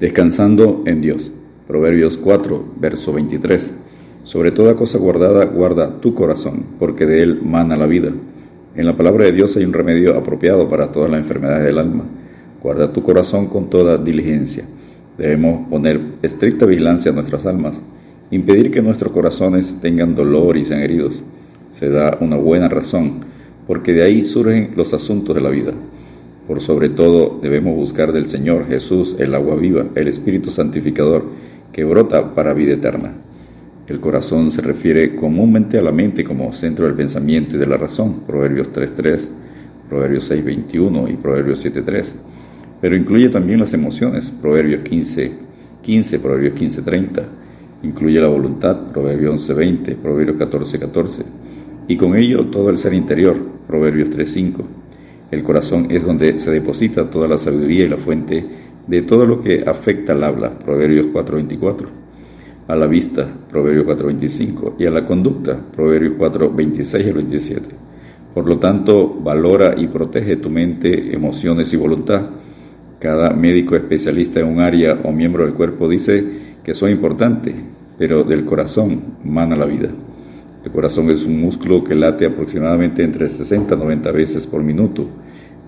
Descansando en Dios. Proverbios 4, verso 23. Sobre toda cosa guardada, guarda tu corazón, porque de él mana la vida. En la palabra de Dios hay un remedio apropiado para todas las enfermedades del alma. Guarda tu corazón con toda diligencia. Debemos poner estricta vigilancia a nuestras almas, impedir que nuestros corazones tengan dolor y sean heridos. Se da una buena razón, porque de ahí surgen los asuntos de la vida. Por sobre todo debemos buscar del Señor Jesús el agua viva, el Espíritu Santificador, que brota para vida eterna. El corazón se refiere comúnmente a la mente como centro del pensamiento y de la razón, Proverbios 3.3, Proverbios 6.21 y Proverbios 7.3, pero incluye también las emociones, Proverbios 15.15, 15, Proverbios 15.30, incluye la voluntad, Proverbios 11.20, Proverbios 14.14, y con ello todo el ser interior, Proverbios 3.5. El corazón es donde se deposita toda la sabiduría y la fuente de todo lo que afecta al habla, Proverbios 4:24, a la vista, Proverbios 4:25, y a la conducta, Proverbios 4:26 y 27. Por lo tanto, valora y protege tu mente, emociones y voluntad. Cada médico especialista en un área o miembro del cuerpo dice que son importantes, pero del corazón mana la vida. El corazón es un músculo que late aproximadamente entre 60 y 90 veces por minuto.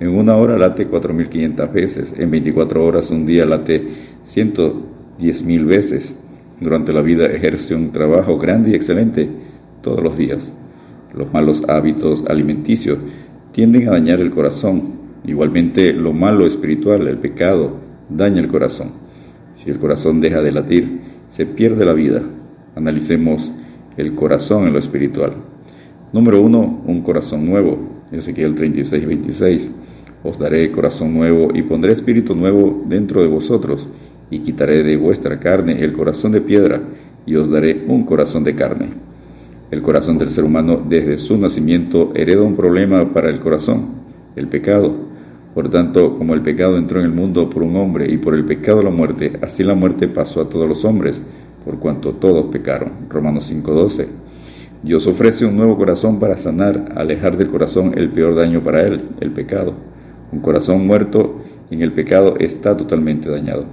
En una hora late 4.500 veces, en 24 horas un día late 110.000 veces. Durante la vida ejerce un trabajo grande y excelente todos los días. Los malos hábitos alimenticios tienden a dañar el corazón. Igualmente lo malo espiritual, el pecado, daña el corazón. Si el corazón deja de latir, se pierde la vida. Analicemos el corazón en lo espiritual. Número uno, un corazón nuevo. Ezequiel 36, 26. Os daré corazón nuevo y pondré espíritu nuevo dentro de vosotros y quitaré de vuestra carne el corazón de piedra y os daré un corazón de carne. El corazón del ser humano desde su nacimiento hereda un problema para el corazón, el pecado. Por tanto, como el pecado entró en el mundo por un hombre y por el pecado la muerte, así la muerte pasó a todos los hombres, por cuanto todos pecaron. Romanos 5:12. Dios ofrece un nuevo corazón para sanar, alejar del corazón el peor daño para él, el pecado. Un corazón muerto en el pecado está totalmente dañado.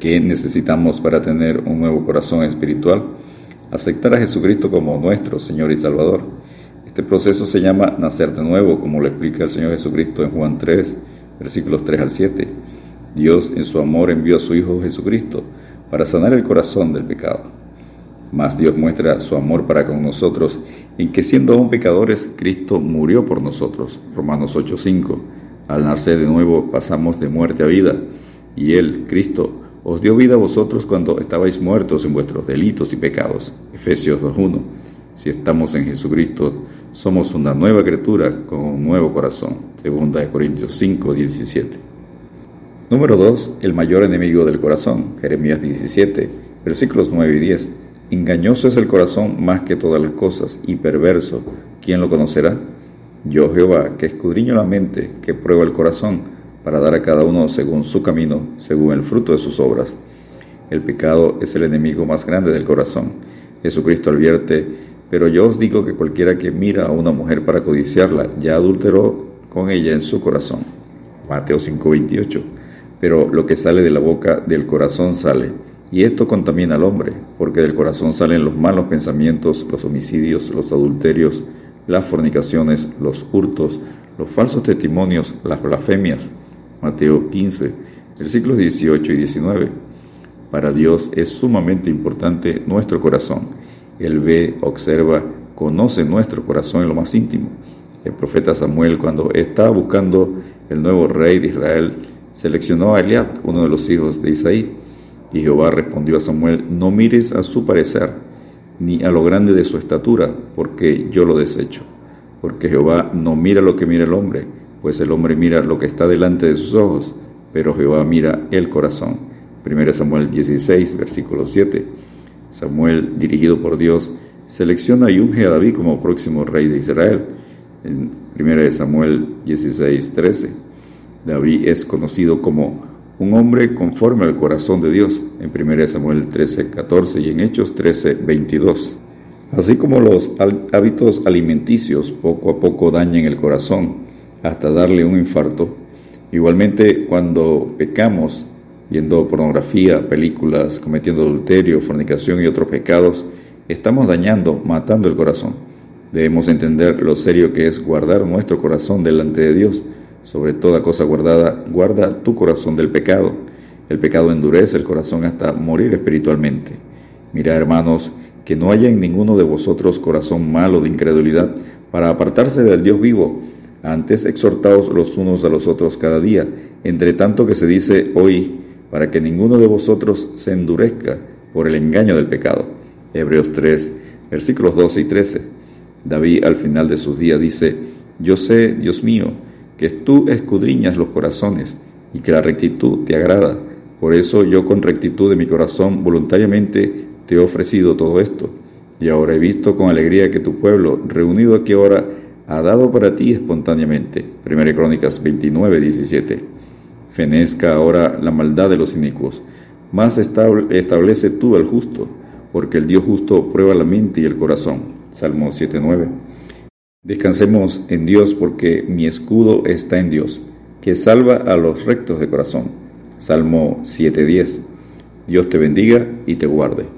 ¿Qué necesitamos para tener un nuevo corazón espiritual? Aceptar a Jesucristo como nuestro Señor y Salvador. Este proceso se llama nacer de nuevo, como lo explica el Señor Jesucristo en Juan 3, versículos 3 al 7. Dios en su amor envió a su Hijo Jesucristo para sanar el corazón del pecado. Mas Dios muestra su amor para con nosotros en que siendo aún pecadores, Cristo murió por nosotros. Romanos 8:5. Al nacer de nuevo pasamos de muerte a vida, y Él, Cristo, os dio vida a vosotros cuando estabais muertos en vuestros delitos y pecados. Efesios 2:1. Si estamos en Jesucristo, somos una nueva criatura con un nuevo corazón. Segunda de Corintios 5:17. Número 2. El mayor enemigo del corazón. Jeremías 17, versículos 9 y 10. Engañoso es el corazón más que todas las cosas y perverso. ¿Quién lo conocerá? Yo Jehová, que escudriño la mente, que prueba el corazón, para dar a cada uno según su camino, según el fruto de sus obras. El pecado es el enemigo más grande del corazón. Jesucristo advierte, pero yo os digo que cualquiera que mira a una mujer para codiciarla, ya adulteró con ella en su corazón. Mateo 5:28 pero lo que sale de la boca del corazón sale. Y esto contamina al hombre, porque del corazón salen los malos pensamientos, los homicidios, los adulterios, las fornicaciones, los hurtos, los falsos testimonios, las blasfemias. Mateo 15, versículos 18 y 19. Para Dios es sumamente importante nuestro corazón. Él ve, observa, conoce nuestro corazón en lo más íntimo. El profeta Samuel, cuando estaba buscando el nuevo rey de Israel, seleccionó a Eliab, uno de los hijos de Isaí. Y Jehová respondió a Samuel, no mires a su parecer, ni a lo grande de su estatura, porque yo lo desecho. Porque Jehová no mira lo que mira el hombre, pues el hombre mira lo que está delante de sus ojos, pero Jehová mira el corazón. 1 Samuel 16, versículo 7. Samuel, dirigido por Dios, selecciona y unge a David como próximo rey de Israel. En 1 Samuel 16, 13. David es conocido como un hombre conforme al corazón de Dios en 1 Samuel 13, 14 y en Hechos 13, 22. Así como los hábitos alimenticios poco a poco dañan el corazón hasta darle un infarto, igualmente cuando pecamos viendo pornografía, películas, cometiendo adulterio, fornicación y otros pecados, estamos dañando, matando el corazón. Debemos entender lo serio que es guardar nuestro corazón delante de Dios. Sobre toda cosa guardada, guarda tu corazón del pecado. El pecado endurece el corazón hasta morir espiritualmente. Mira, hermanos, que no haya en ninguno de vosotros corazón malo de incredulidad para apartarse del Dios vivo. Antes exhortaos los unos a los otros cada día, entre tanto que se dice hoy, para que ninguno de vosotros se endurezca por el engaño del pecado. Hebreos 3, versículos 12 y 13. David al final de sus días dice, Yo sé, Dios mío, que tú escudriñas los corazones y que la rectitud te agrada. Por eso yo con rectitud de mi corazón voluntariamente te he ofrecido todo esto. Y ahora he visto con alegría que tu pueblo, reunido aquí ahora, ha dado para ti espontáneamente. Primera Crónicas 29, 17. Fenezca ahora la maldad de los inicuos. Más establece tú al justo, porque el Dios justo prueba la mente y el corazón. Salmo 7.9. Descansemos en Dios porque mi escudo está en Dios, que salva a los rectos de corazón. Salmo 7.10. Dios te bendiga y te guarde.